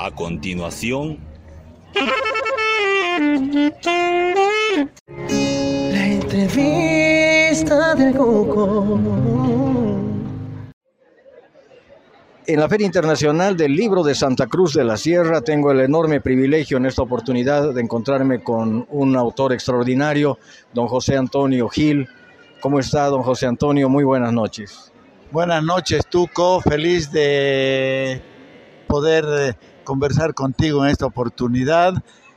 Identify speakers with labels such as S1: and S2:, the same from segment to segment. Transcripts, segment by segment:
S1: A continuación...
S2: La entrevista del Coco.
S3: En la Feria Internacional del Libro de Santa Cruz de la Sierra tengo el enorme privilegio en esta oportunidad de encontrarme con un autor extraordinario, don José Antonio Gil. ¿Cómo está, don José Antonio? Muy buenas noches.
S4: Buenas noches, Tuco. Feliz de poder conversar contigo en esta oportunidad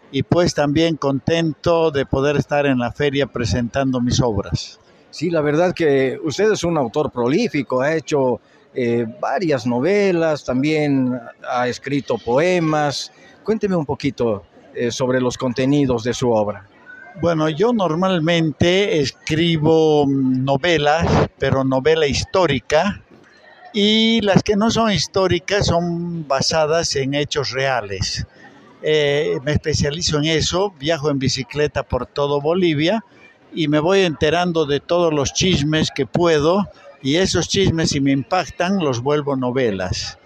S4: y pues también contento de poder estar en la feria presentando mis obras.
S3: Sí, la verdad que usted es un autor prolífico, ha hecho eh, varias novelas, también ha escrito poemas. Cuénteme un poquito eh, sobre los contenidos de su obra.
S4: Bueno, yo normalmente escribo novelas, pero novela histórica, y las que no son históricas son basadas en hechos reales. Eh, me especializo en eso, viajo en bicicleta por todo Bolivia y me voy enterando de todos los chismes que puedo y esos chismes si me impactan los vuelvo novelas.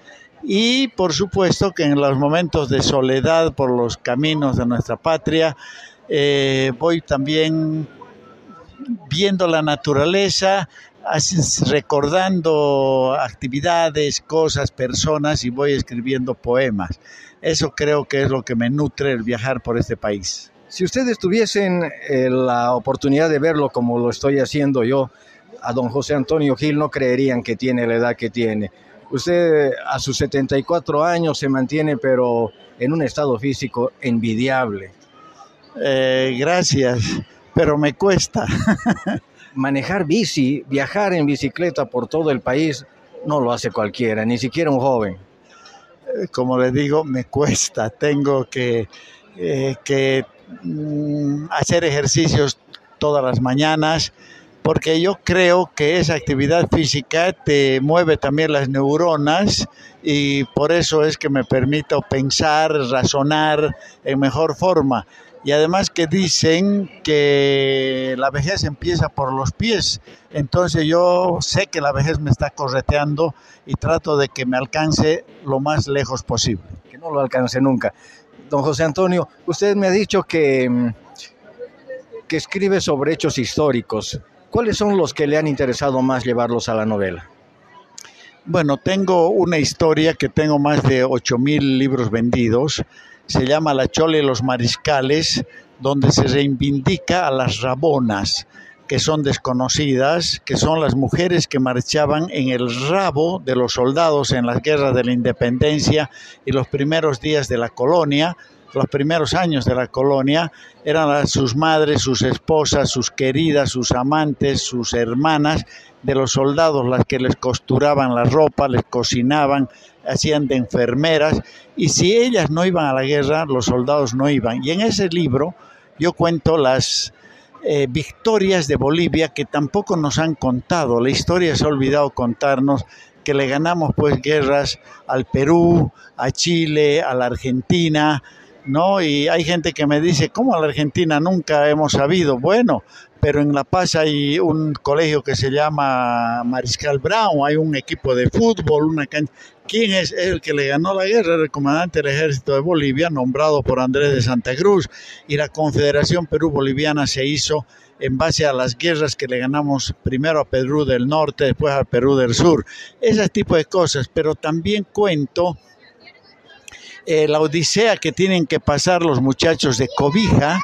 S4: Y por supuesto que en los momentos de soledad por los caminos de nuestra patria eh, voy también viendo la naturaleza, recordando actividades, cosas, personas y voy escribiendo poemas. Eso creo que es lo que me nutre el viajar por este país.
S3: Si ustedes tuviesen eh, la oportunidad de verlo como lo estoy haciendo yo, a don José Antonio Gil no creerían que tiene la edad que tiene. Usted a sus 74 años se mantiene, pero en un estado físico envidiable.
S4: Eh, gracias, pero me cuesta.
S3: manejar bici, viajar en bicicleta por todo el país, no lo hace cualquiera, ni siquiera un joven.
S4: Eh, como le digo, me cuesta. Tengo que, eh, que mm, hacer ejercicios todas las mañanas porque yo creo que esa actividad física te mueve también las neuronas y por eso es que me permito pensar, razonar en mejor forma y además que dicen que la vejez empieza por los pies. Entonces yo sé que la vejez me está correteando y trato de que me alcance lo más lejos posible.
S3: Que no lo alcance nunca. Don José Antonio, usted me ha dicho que, mm, que escribe sobre hechos históricos. ¿Cuáles son los que le han interesado más llevarlos a la novela?
S4: Bueno, tengo una historia que tengo más de 8.000 libros vendidos se llama La Chole y los Mariscales, donde se reivindica a las rabonas, que son desconocidas, que son las mujeres que marchaban en el rabo de los soldados en las guerras de la independencia y los primeros días de la colonia, los primeros años de la colonia, eran sus madres, sus esposas, sus queridas, sus amantes, sus hermanas de los soldados las que les costuraban la ropa, les cocinaban, hacían de enfermeras, y si ellas no iban a la guerra, los soldados no iban. Y en ese libro yo cuento las eh, victorias de Bolivia que tampoco nos han contado. La historia se ha olvidado contarnos que le ganamos pues guerras al Perú, a Chile, a la Argentina, ¿no? Y hay gente que me dice, ¿cómo la Argentina nunca hemos sabido? Bueno, pero en La Paz hay un colegio que se llama Mariscal Brown, hay un equipo de fútbol, una cancha. ¿Quién es el que le ganó la guerra? El comandante del ejército de Bolivia, nombrado por Andrés de Santa Cruz, y la Confederación Perú-Boliviana se hizo en base a las guerras que le ganamos primero a Perú del Norte, después a Perú del Sur. Ese tipo de cosas, pero también cuento eh, la odisea que tienen que pasar los muchachos de Cobija,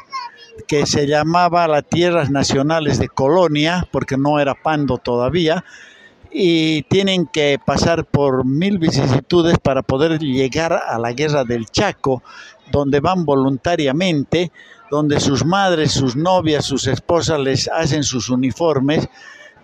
S4: que se llamaba las Tierras Nacionales de Colonia, porque no era Pando todavía, y tienen que pasar por mil vicisitudes para poder llegar a la guerra del Chaco, donde van voluntariamente, donde sus madres, sus novias, sus esposas les hacen sus uniformes,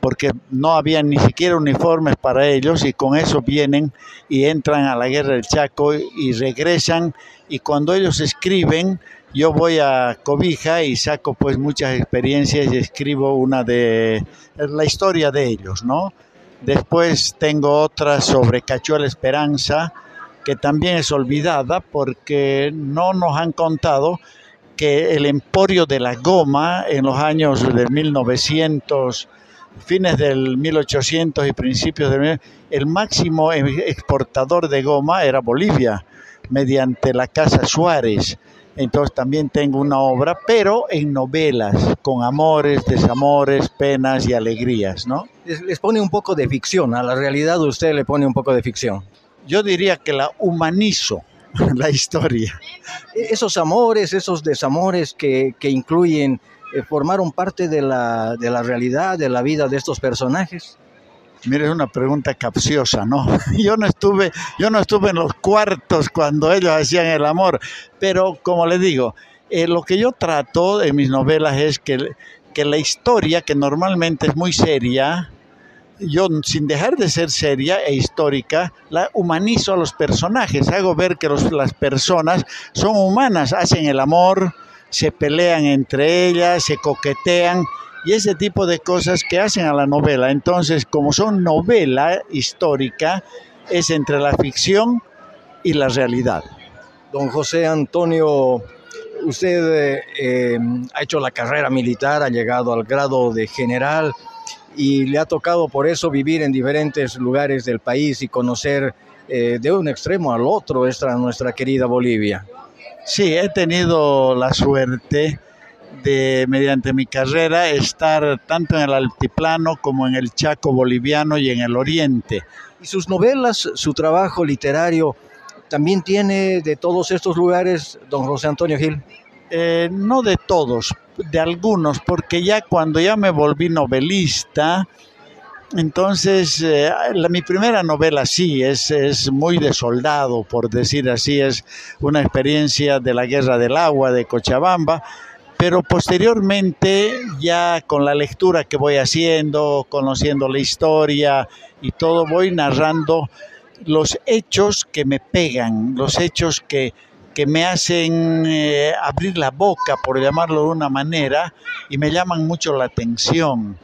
S4: porque no había ni siquiera uniformes para ellos y con eso vienen y entran a la guerra del Chaco y regresan y cuando ellos escriben yo voy a Cobija y saco pues muchas experiencias y escribo una de la historia de ellos, ¿no? Después tengo otra sobre Cachuela Esperanza, que también es olvidada porque no nos han contado que el emporio de la goma en los años de 1900, fines del 1800 y principios del el máximo exportador de goma era Bolivia mediante la Casa Suárez. Entonces también tengo una obra, pero en novelas, con amores, desamores, penas y alegrías, ¿no?
S3: Les, les pone un poco de ficción, a la realidad usted le pone un poco de ficción.
S4: Yo diría que la humanizo, la historia.
S3: E-, Esos amores, esos desamores que, que incluyen, eh, formaron parte de la, de la realidad, de la vida de estos personajes.
S4: Mire, es una pregunta capciosa, ¿no? Yo no estuve, yo no estuve en los cuartos cuando ellos hacían el amor, pero como le digo, eh, lo que yo trato en mis novelas es que, que la historia, que normalmente es muy seria, yo sin dejar de ser seria e histórica, la humanizo a los personajes, hago ver que los- las personas son humanas, hacen el amor, se pelean entre ellas, se coquetean y ese tipo de cosas que hacen a la novela. Entonces, como son novela histórica, es entre la ficción y la realidad.
S3: Don José Antonio, usted eh, ha hecho la carrera militar, ha llegado al grado de general y le ha tocado por eso vivir en diferentes lugares del país y conocer eh, de un extremo al otro esta nuestra querida Bolivia.
S4: Sí, he tenido la suerte de, mediante mi carrera, estar tanto en el altiplano como en el Chaco boliviano y en el oriente.
S3: Y sus novelas, su trabajo literario, también tiene de todos estos lugares, don José Antonio Gil.
S4: Eh, no de todos, de algunos, porque ya cuando ya me volví novelista, entonces eh, la- mi primera novela sí es, es muy de soldado, por decir así, es una experiencia de la guerra del agua de Cochabamba, pero posteriormente ya con la lectura que voy haciendo, conociendo la historia y todo, voy narrando los hechos que me pegan, los hechos que, que me hacen eh, abrir la boca, por llamarlo de una manera, y me llaman mucho la atención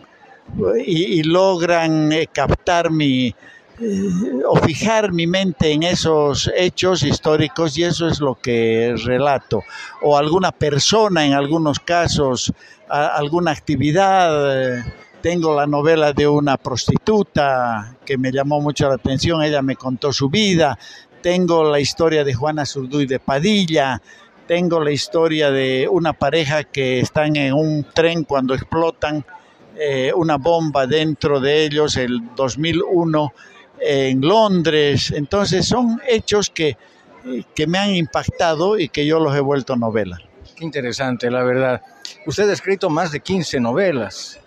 S4: y, logran eh, captar mi eh, o fijar mi mente en esos hechos históricos y eso es lo que relato. O alguna persona en algunos casos alguna actividad eh, tengo la novela de una prostituta que me llamó mucho la atención ella me contó su vida tengo la historia de Juana Zurduy de Padilla tengo la historia de una pareja que están en un tren cuando explotan eh, una bomba dentro de ellos el 2001 en Londres. Entonces son hechos que, que me han impactado y que yo los he vuelto novela.
S3: Qué interesante, la verdad. Usted ha escrito más de 15 novelas.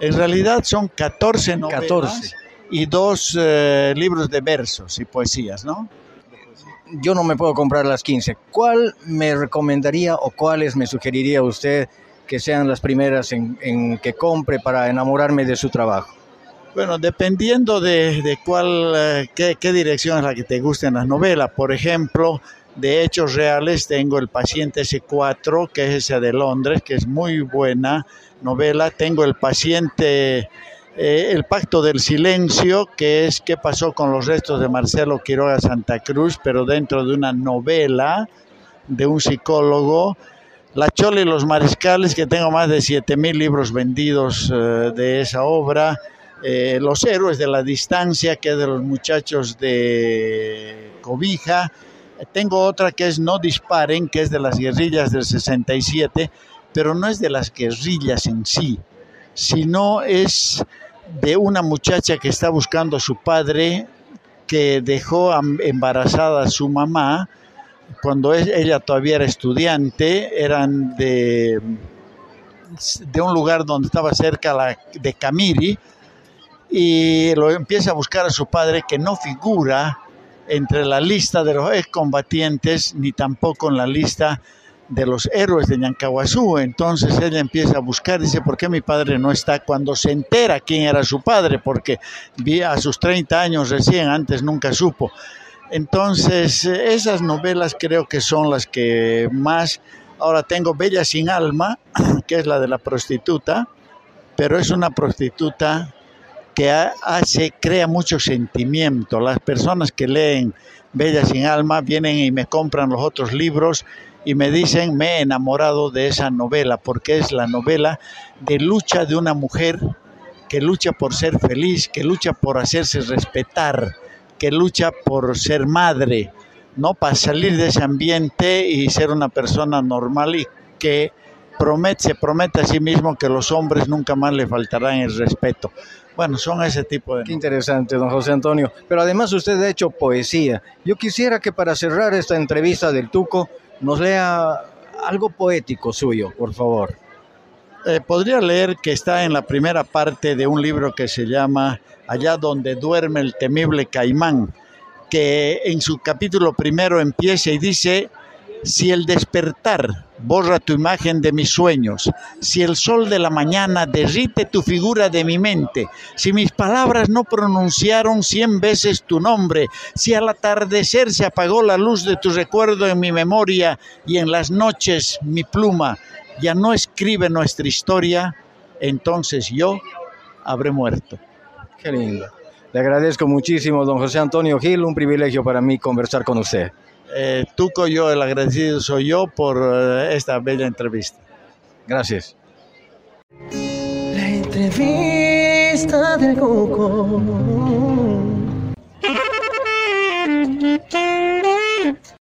S4: En realidad son 14 novelas
S3: 14.
S4: y dos eh, libros de versos y poesías, ¿no?
S3: Yo no me puedo comprar las 15. ¿Cuál me recomendaría o cuáles me sugeriría usted que sean las primeras en, en que compre para enamorarme de su trabajo?
S4: Bueno, dependiendo de, de cuál, eh, qué, qué dirección es la que te guste en las novelas. Por ejemplo, de hechos reales tengo El paciente S4, que es esa de Londres, que es muy buena novela. Tengo El paciente, eh, El pacto del silencio, que es qué pasó con los restos de Marcelo Quiroga Santa Cruz, pero dentro de una novela de un psicólogo. La Chola y los Mariscales, que tengo más de 7000 libros vendidos eh, de esa obra. Eh, los héroes de la distancia, que es de los muchachos de Cobija. Tengo otra que es No disparen, que es de las guerrillas del 67, pero no es de las guerrillas en sí, sino es de una muchacha que está buscando a su padre, que dejó embarazada a su mamá cuando ella todavía era estudiante, eran de, de un lugar donde estaba cerca la, de Camiri, y lo empieza a buscar a su padre que no figura entre la lista de los excombatientes ni tampoco en la lista de los héroes de Ñancahuazú. Entonces ella empieza a buscar, dice, ¿por qué mi padre no está? Cuando se entera quién era su padre, porque a sus 30 años recién, antes nunca supo. Entonces, eh, esas novelas creo que son las que más... Ahora tengo Bella sin alma, que es la de la prostituta, pero es una prostituta que ha- hace, crea mucho sentimiento. Las personas que leen Bella sin alma vienen y me compran los otros libros y me dicen, me he enamorado de esa novela, porque es la novela de lucha de una mujer que lucha por ser feliz, que lucha por hacerse respetar, que lucha por ser madre, ¿no? Para salir de ese ambiente y ser una persona normal y que promete, se promete a sí mismo que los hombres nunca más le faltarán el respeto. Bueno, son ese tipo de...
S3: Qué interesante, don José Antonio. Pero además usted ha hecho poesía. Yo quisiera que para cerrar esta entrevista del Tuco nos lea algo poético suyo, por favor.
S4: Eh, podría leer que está en la primera parte de un libro que se llama Allá donde duerme el temible caimán, que en su capítulo primero empieza y dice, si el despertar borra tu imagen de mis sueños, si el sol de la mañana derrite tu figura de mi mente, si mis palabras no pronunciaron cien veces tu nombre, si al atardecer se apagó la luz de tu recuerdo en mi memoria y en las noches mi pluma ya no escribe nuestra historia, entonces yo habré muerto.
S3: Qué lindo. Le agradezco muchísimo, don José Antonio Gil, un privilegio para mí conversar con usted.
S4: Eh, Tuco, yo el agradecido soy yo por eh, esta bella entrevista.
S3: Gracias.
S2: La entrevista del Cuco.